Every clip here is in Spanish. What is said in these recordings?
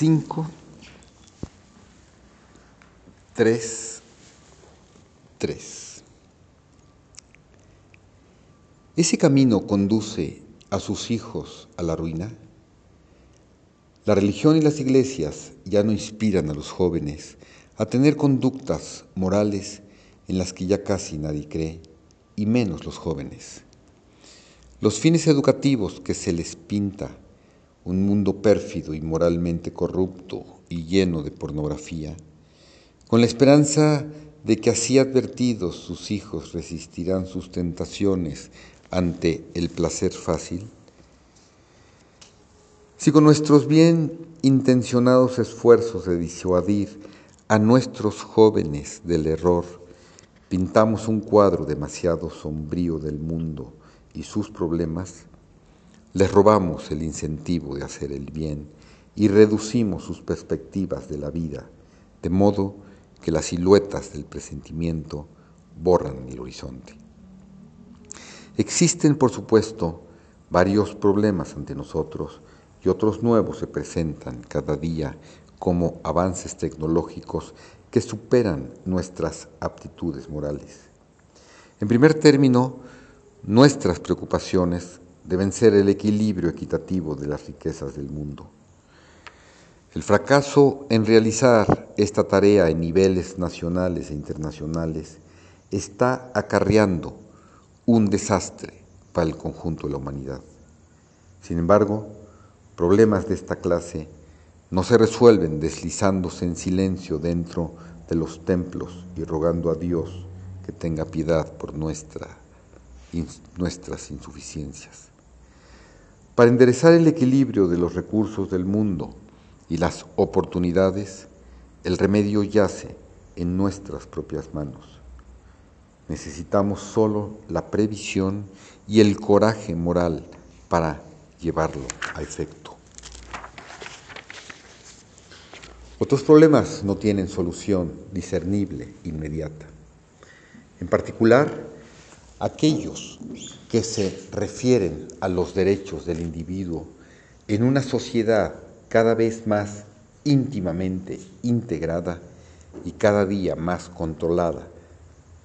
5, 3, 3. ¿Ese camino conduce a sus hijos a la ruina? La religión y las iglesias ya no inspiran a los jóvenes a tener conductas morales en las que ya casi nadie cree, y menos los jóvenes. Los fines educativos que se les pinta, un mundo pérfido y moralmente corrupto y lleno de pornografía, con la esperanza de que así advertidos sus hijos resistirán sus tentaciones ante el placer fácil? Si con nuestros bien intencionados esfuerzos de disuadir a nuestros jóvenes del error, pintamos un cuadro demasiado sombrío del mundo y sus problemas, les robamos el incentivo de hacer el bien y reducimos sus perspectivas de la vida, de modo que las siluetas del presentimiento borran el horizonte. Existen, por supuesto, varios problemas ante nosotros y otros nuevos se presentan cada día como avances tecnológicos que superan nuestras aptitudes morales. En primer término, nuestras preocupaciones deben ser el equilibrio equitativo de las riquezas del mundo. El fracaso en realizar esta tarea en niveles nacionales e internacionales está acarreando un desastre para el conjunto de la humanidad. Sin embargo, problemas de esta clase no se resuelven deslizándose en silencio dentro de los templos y rogando a Dios que tenga piedad por nuestra, nuestras insuficiencias. Para enderezar el equilibrio de los recursos del mundo y las oportunidades, el remedio yace en nuestras propias manos. Necesitamos solo la previsión y el coraje moral para llevarlo a efecto. Otros problemas no tienen solución discernible inmediata. En particular, aquellos que se refieren a los derechos del individuo en una sociedad cada vez más íntimamente integrada y cada día más controlada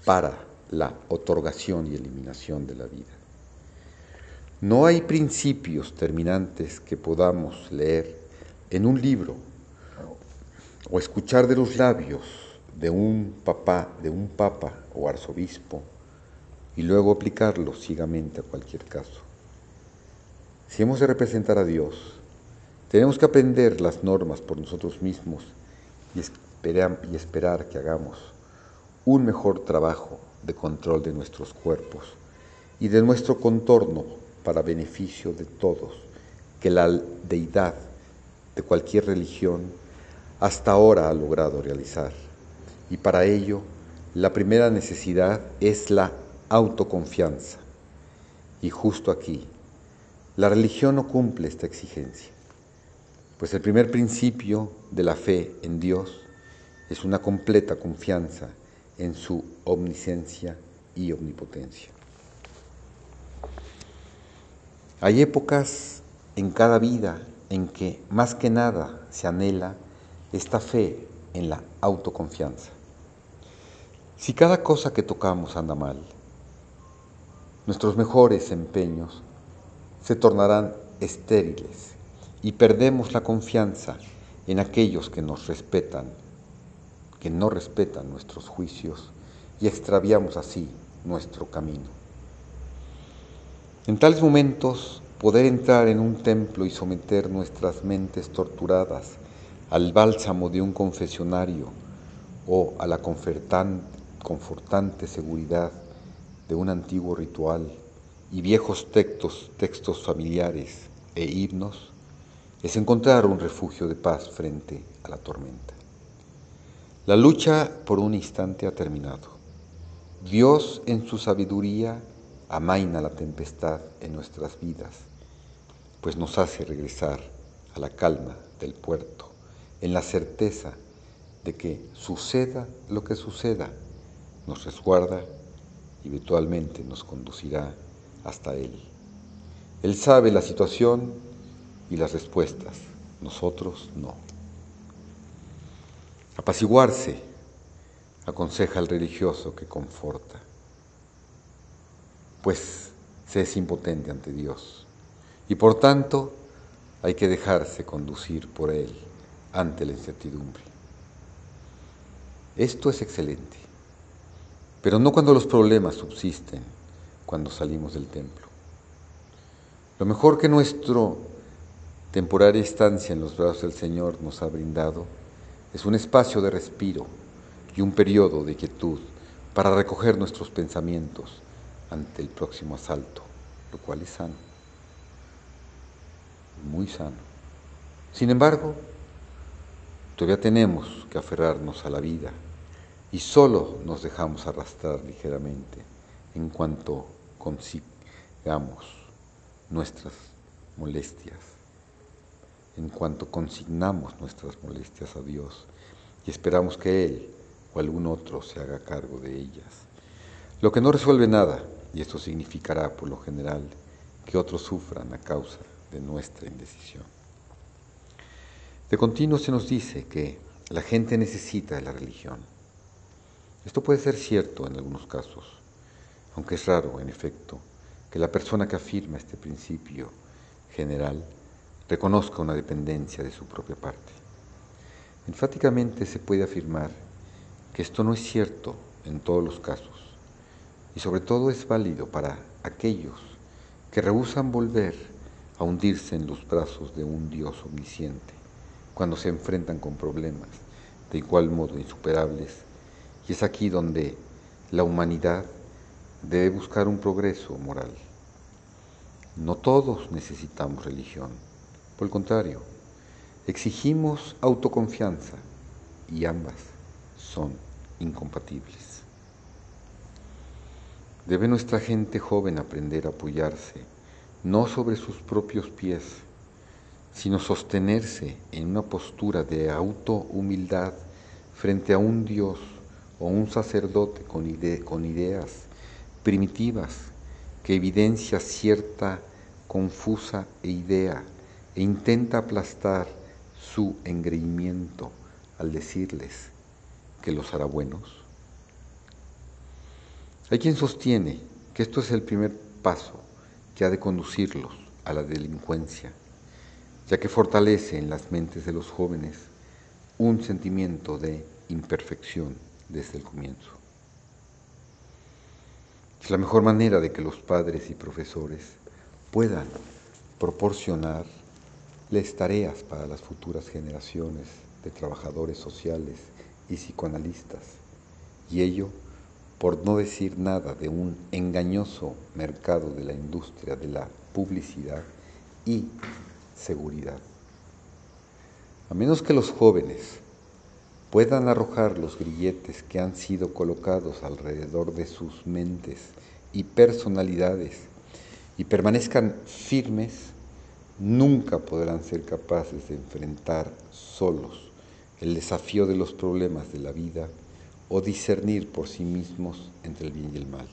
para la otorgación y eliminación de la vida. No hay principios terminantes que podamos leer en un libro o escuchar de los labios de un papá, de un papa o arzobispo y luego aplicarlos ciegamente a cualquier caso. Si hemos de representar a Dios, tenemos que aprender las normas por nosotros mismos y, y esperar que hagamos un mejor trabajo de control de nuestros cuerpos y de nuestro contorno para beneficio de todos, que la deidad de cualquier religión hasta ahora ha logrado realizar. Y para ello, la primera necesidad es la autoconfianza. Y justo aquí, la religión no cumple esta exigencia. Pues el primer principio de la fe en Dios es una completa confianza en su omnisciencia y omnipotencia. Hay épocas en cada vida en que más que nada se anhela esta fe en la autoconfianza. Si cada cosa que tocamos anda mal, nuestros mejores empeños se tornarán estériles y perdemos la confianza en aquellos que nos respetan, que no respetan nuestros juicios y extraviamos así nuestro camino. En tales momentos, poder entrar en un templo y someter nuestras mentes torturadas al bálsamo de un confesionario o a la confortante seguridad de un antiguo ritual y viejos textos, textos familiares e himnos, es encontrar un refugio de paz frente a la tormenta. La lucha por un instante ha terminado. Dios en su sabiduría amaina la tempestad en nuestras vidas, pues nos hace regresar a la calma del puerto, en la certeza de que suceda lo que suceda, nos resguarda y virtualmente nos conducirá hasta Él. Él sabe la situación y las respuestas, nosotros no. Apaciguarse, aconseja el religioso que conforta, pues se es impotente ante Dios y por tanto hay que dejarse conducir por Él ante la incertidumbre. Esto es excelente, pero no cuando los problemas subsisten, cuando salimos del templo. Lo mejor que nuestro temporaria estancia en los brazos del Señor nos ha brindado es un espacio de respiro y un periodo de quietud para recoger nuestros pensamientos ante el próximo asalto, lo cual es sano, muy sano. Sin embargo, todavía tenemos que aferrarnos a la vida y solo nos dejamos arrastrar ligeramente en cuanto consigamos nuestras molestias, en cuanto consignamos nuestras molestias a Dios y esperamos que Él o algún otro se haga cargo de ellas. Lo que no resuelve nada, y esto significará por lo general que otros sufran a causa de nuestra indecisión. De continuo se nos dice que la gente necesita de la religión. Esto puede ser cierto en algunos casos, aunque es raro, en efecto, que la persona que afirma este principio general reconozca una dependencia de su propia parte. Enfáticamente se puede afirmar que esto no es cierto en todos los casos y sobre todo es válido para aquellos que rehusan volver a hundirse en los brazos de un Dios omnisciente cuando se enfrentan con problemas de igual modo insuperables y es aquí donde la humanidad debe buscar un progreso moral. No todos necesitamos religión, por el contrario, exigimos autoconfianza y ambas son incompatibles. Debe nuestra gente joven aprender a apoyarse no sobre sus propios pies, sino sostenerse en una postura de auto-humildad frente a un Dios o un sacerdote con, ideas primitivas que evidencia cierta confusa e idea e intenta aplastar su engreimiento al decirles que los hará buenos. Hay quien sostiene que esto es el primer paso que ha de conducirlos a la delincuencia, ya que fortalece en las mentes de los jóvenes un sentimiento de imperfección desde el comienzo. Es la mejor manera de que los padres y profesores puedan proporcionarles tareas para las futuras generaciones de trabajadores sociales y psicoanalistas, y ello por no decir nada de un engañoso mercado de la industria de la publicidad y seguridad. A menos que los jóvenes puedan arrojar los grilletes que han sido colocados alrededor de sus mentes y personalidades y permanezcan firmes, nunca podrán ser capaces de enfrentar solos el desafío de los problemas de la vida o discernir por sí mismos entre el bien y el mal.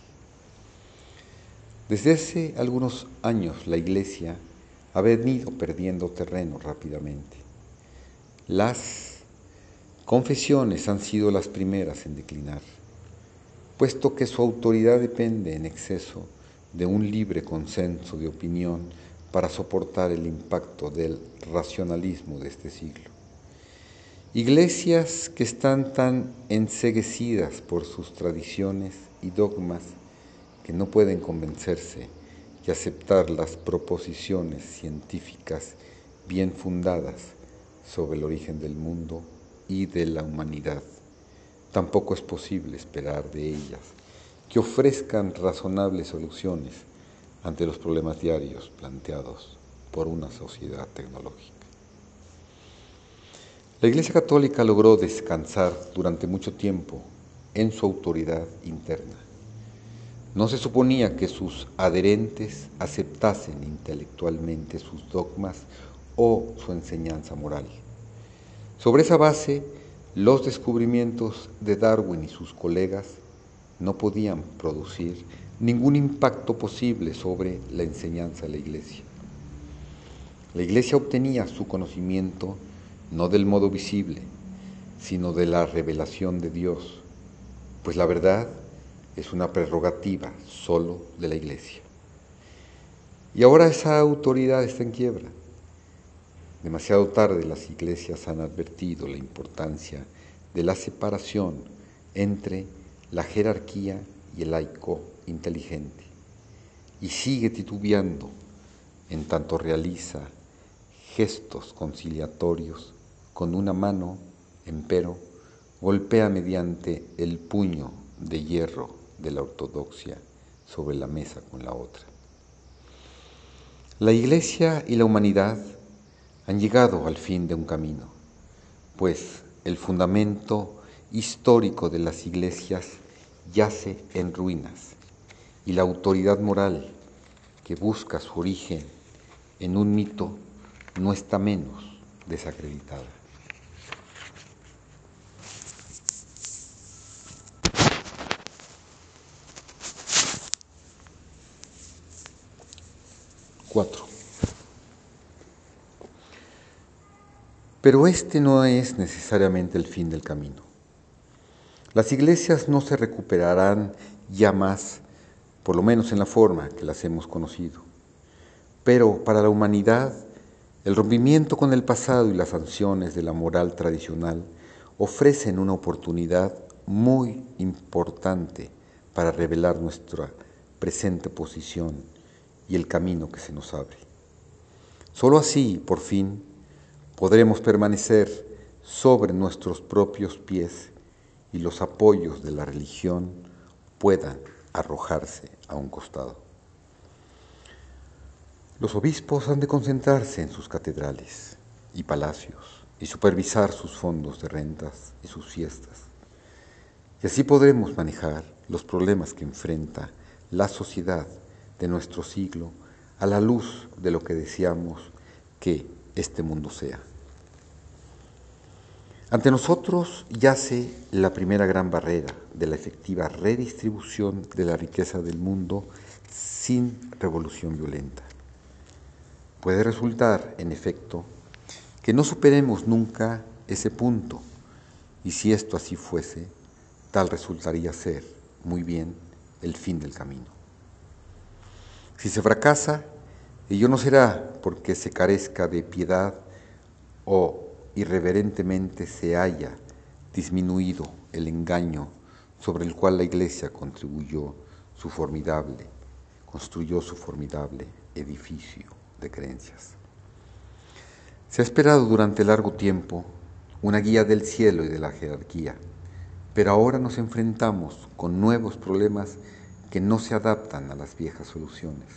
Desde hace algunos años la Iglesia ha venido perdiendo terreno rápidamente. Las confesiones han sido las primeras en declinar, puesto que su autoridad depende en exceso de un libre consenso de opinión para soportar el impacto del racionalismo de este siglo. Iglesias que están tan enseguecidas por sus tradiciones y dogmas que no pueden convencerse y aceptar las proposiciones científicas bien fundadas sobre el origen del mundo y de la humanidad. Tampoco es posible esperar de ellas que ofrezcan razonables soluciones ante los problemas diarios planteados por una sociedad tecnológica. La Iglesia Católica logró descansar durante mucho tiempo en su autoridad interna. No se suponía que sus adherentes aceptasen intelectualmente sus dogmas o su enseñanza moral. Sobre esa base, los descubrimientos de Darwin y sus colegas no podían producir ningún impacto posible sobre la enseñanza de la Iglesia. La Iglesia obtenía su conocimiento no del modo visible, sino de la revelación de Dios, pues la verdad es una prerrogativa solo de la Iglesia. Y ahora esa autoridad está en quiebra. Demasiado tarde las iglesias han advertido la importancia de la separación entre la jerarquía y el laico inteligente, y sigue titubeando en tanto realiza gestos conciliatorios con una mano, empero, golpea mediante el puño de hierro de la ortodoxia sobre la mesa con la otra. La Iglesia y la humanidad han llegado al fin de un camino, pues el fundamento histórico de las iglesias yace en ruinas y la autoridad moral que busca su origen en un mito no está menos desacreditada. Cuatro. Pero este no es necesariamente el fin del camino. Las iglesias no se recuperarán ya más, por lo menos en la forma que las hemos conocido. Pero para la humanidad, el rompimiento con el pasado y las sanciones de la moral tradicional ofrecen una oportunidad muy importante para revelar nuestra presente posición y el camino que se nos abre. Solo así, por fin, podremos permanecer sobre nuestros propios pies y los apoyos de la religión puedan arrojarse a un costado. Los obispos han de concentrarse en sus catedrales y palacios y supervisar sus fondos de rentas y sus fiestas. Y así podremos manejar los problemas que enfrenta la sociedad de nuestro siglo a la luz de lo que deseamos que este mundo sea. Ante nosotros yace la primera gran barrera de la efectiva redistribución de la riqueza del mundo sin revolución violenta. Puede resultar, en efecto, que no superemos nunca ese punto, y si esto así fuese, tal resultaría ser, muy bien, el fin del camino. Si se fracasa, ello no será porque se carezca de piedad o irreverentemente se haya disminuido el engaño sobre el cual la Iglesia contribuyó su formidable, construyó su formidable edificio de creencias. Se ha esperado durante largo tiempo una guía del cielo y de la jerarquía, pero ahora nos enfrentamos con nuevos problemas que no se adaptan a las viejas soluciones.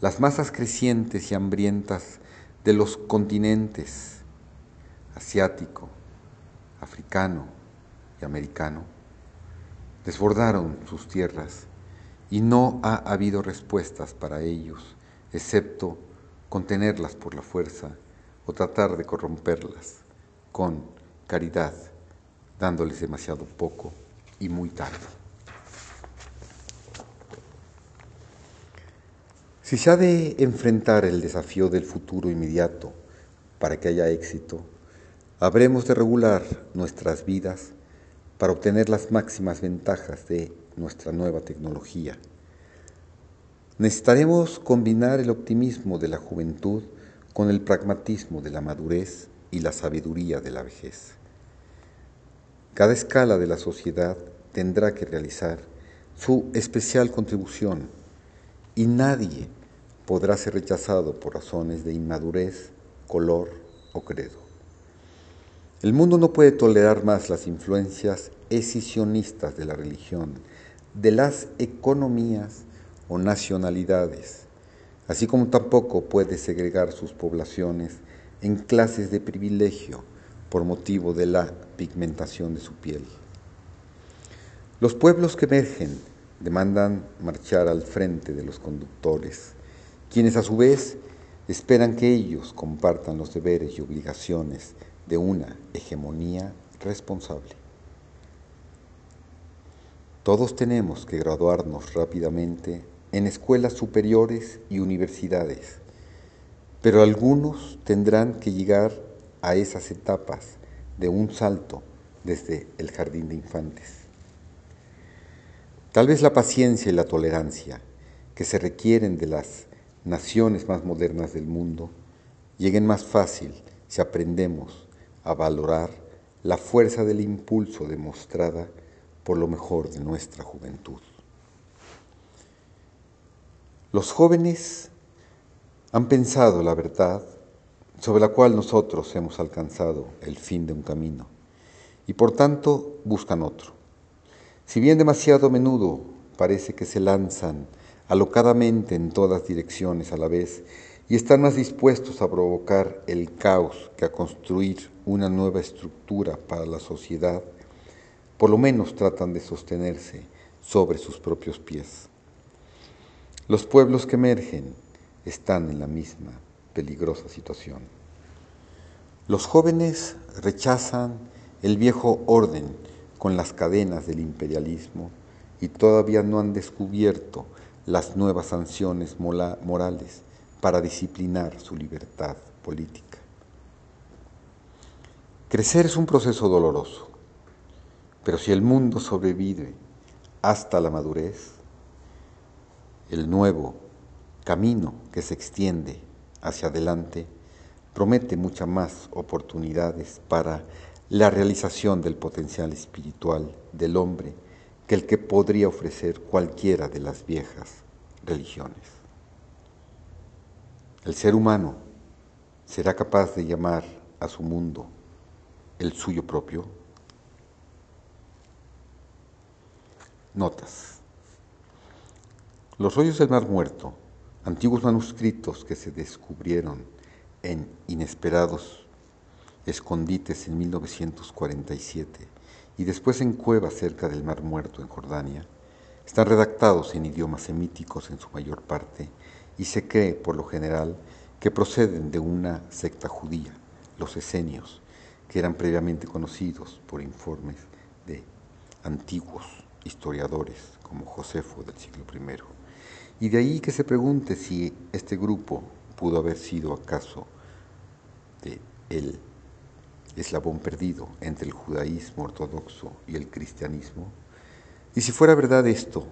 Las masas crecientes y hambrientas de los continentes asiático, africano y americano, desbordaron sus tierras y no ha habido respuestas para ellos, excepto contenerlas por la fuerza o tratar de corromperlas con caridad, dándoles demasiado poco y muy tarde. Si se ha de enfrentar el desafío del futuro inmediato para que haya éxito, Habremos de regular nuestras vidas para obtener las máximas ventajas de nuestra nueva tecnología. Necesitaremos combinar el optimismo de la juventud con el pragmatismo de la madurez y la sabiduría de la vejez. Cada escala de la sociedad tendrá que realizar su especial contribución y nadie podrá ser rechazado por razones de inmadurez, color o credo. El mundo no puede tolerar más las influencias escisionistas de la religión, de las economías o nacionalidades, así como tampoco puede segregar sus poblaciones en clases de privilegio por motivo de la pigmentación de su piel. Los pueblos que emergen demandan marchar al frente de los conductores, quienes a su vez esperan que ellos compartan los deberes y obligaciones de una hegemonía responsable. Todos tenemos que graduarnos rápidamente en escuelas superiores y universidades, pero algunos tendrán que llegar a esas etapas de un salto desde el jardín de infantes. Tal vez la paciencia y la tolerancia que se requieren de las naciones más modernas del mundo lleguen más fácil si aprendemos a valorar la fuerza del impulso demostrada por lo mejor de nuestra juventud. Los jóvenes han pensado la verdad sobre la cual nosotros hemos alcanzado el fin de un camino y por tanto buscan otro. Si bien demasiado a menudo parece que se lanzan alocadamente en todas direcciones a la vez y están más dispuestos a provocar el caos que a construir una nueva estructura para la sociedad, por lo menos tratan de sostenerse sobre sus propios pies. Los pueblos que emergen están en la misma peligrosa situación. Los jóvenes rechazan el viejo orden con las cadenas del imperialismo y todavía no han descubierto las nuevas sanciones morales para disciplinar su libertad política. Crecer es un proceso doloroso, pero si el mundo sobrevive hasta la madurez, el nuevo camino que se extiende hacia adelante promete muchas más oportunidades para la realización del potencial espiritual del hombre que el que podría ofrecer cualquiera de las viejas religiones. El ser humano será capaz de llamar a su mundo el suyo propio. Notas. Los rollos del Mar Muerto, antiguos manuscritos que se descubrieron en inesperados escondites en 1947 y después en cuevas cerca del Mar Muerto en Jordania, están redactados en idiomas semíticos en su mayor parte y se cree por lo general que proceden de una secta judía, los esenios, que eran previamente conocidos por informes de antiguos historiadores como Josefo del siglo I. Y de ahí que se pregunte si este grupo pudo haber sido acaso de el eslabón perdido entre el judaísmo ortodoxo y el cristianismo? Y si fuera verdad esto,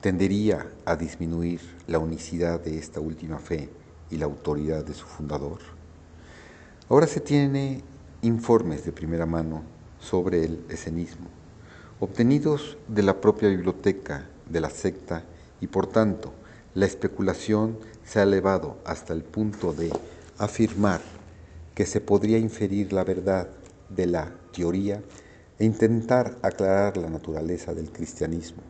tendería a disminuir la unicidad de esta última fe y la autoridad de su fundador. Ahora se tiene informes de primera mano sobre el esenismo, obtenidos de la propia biblioteca de la secta y por tanto la especulación se ha elevado hasta el punto de afirmar que se podría inferir la verdad de la teoría e intentar aclarar la naturaleza del cristianismo.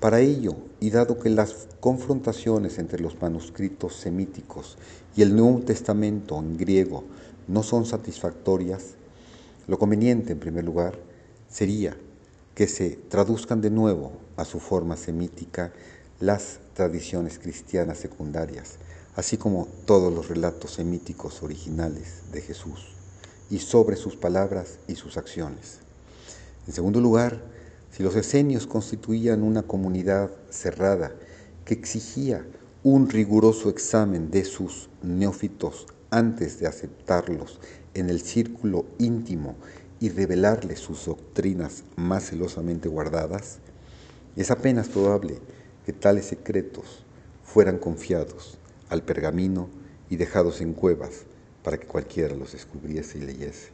Para ello, y dado que las confrontaciones entre los manuscritos semíticos y el Nuevo Testamento en griego no son satisfactorias, lo conveniente, en primer lugar, sería que se traduzcan de nuevo a su forma semítica las tradiciones cristianas secundarias, así como todos los relatos semíticos originales de Jesús, y sobre sus palabras y sus acciones. En segundo lugar, si los esenios constituían una comunidad cerrada que exigía un riguroso examen de sus neófitos antes de aceptarlos en el círculo íntimo y revelarles sus doctrinas más celosamente guardadas, es apenas probable que tales secretos fueran confiados al pergamino y dejados en cuevas para que cualquiera los descubriese y leyese.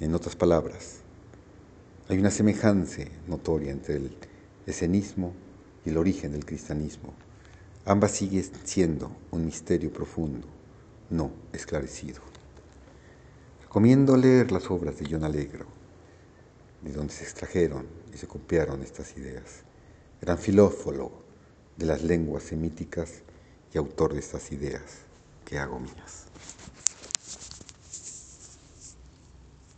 En otras palabras, hay una semejanza notoria entre el esenismo y el origen del cristianismo. Ambas siguen siendo un misterio profundo, no esclarecido. Recomiendo leer las obras de John Allegro, de donde se extrajeron y se copiaron estas ideas. Gran filófilo de las lenguas semíticas y autor de estas ideas que hago mías.